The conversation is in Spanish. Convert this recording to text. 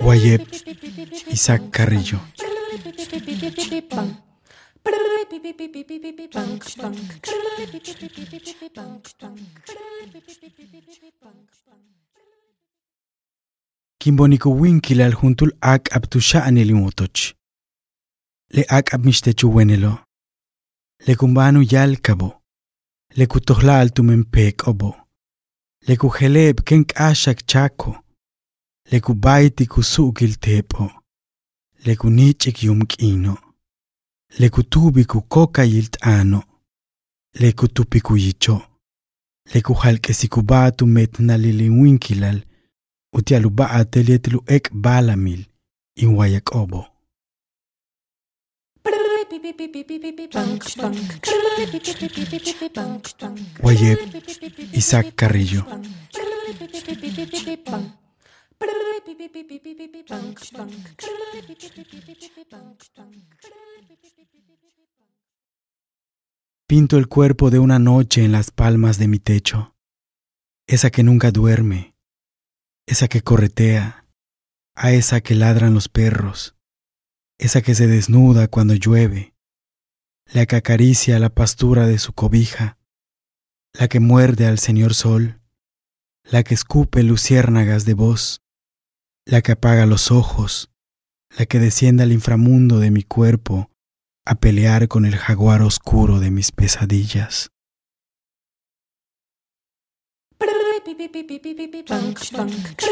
Guayep, Isaac Carrillo. Kimboniku winkilal juntul ak abtusha. Le ak. Le kumbanu yal. Le altumenpek obo. lekuheleb kenkaxak chaco, lekubaiti kusukil tepo, lekunichik yumkino, lekutubi kukoka yiltano, lekutupi kuyicho, lekujalkesikubatu metnaliliwinkilal, utialuba'a telietlu ek balamil, inwayakobo. Obo. Guayep, Isaac Carrillo. Pinto el cuerpo de una noche en las palmas de mi techo, esa que nunca duerme, esa que corretea, a esa que ladran los perros, esa que se desnuda cuando llueve, la que acaricia la pastura de su cobija, la que muerde al señor sol, la que escupe luciérnagas de voz, la que apaga los ojos, la que desciende al inframundo de mi cuerpo a pelear con el jaguar oscuro de mis pesadillas. Bank, bank.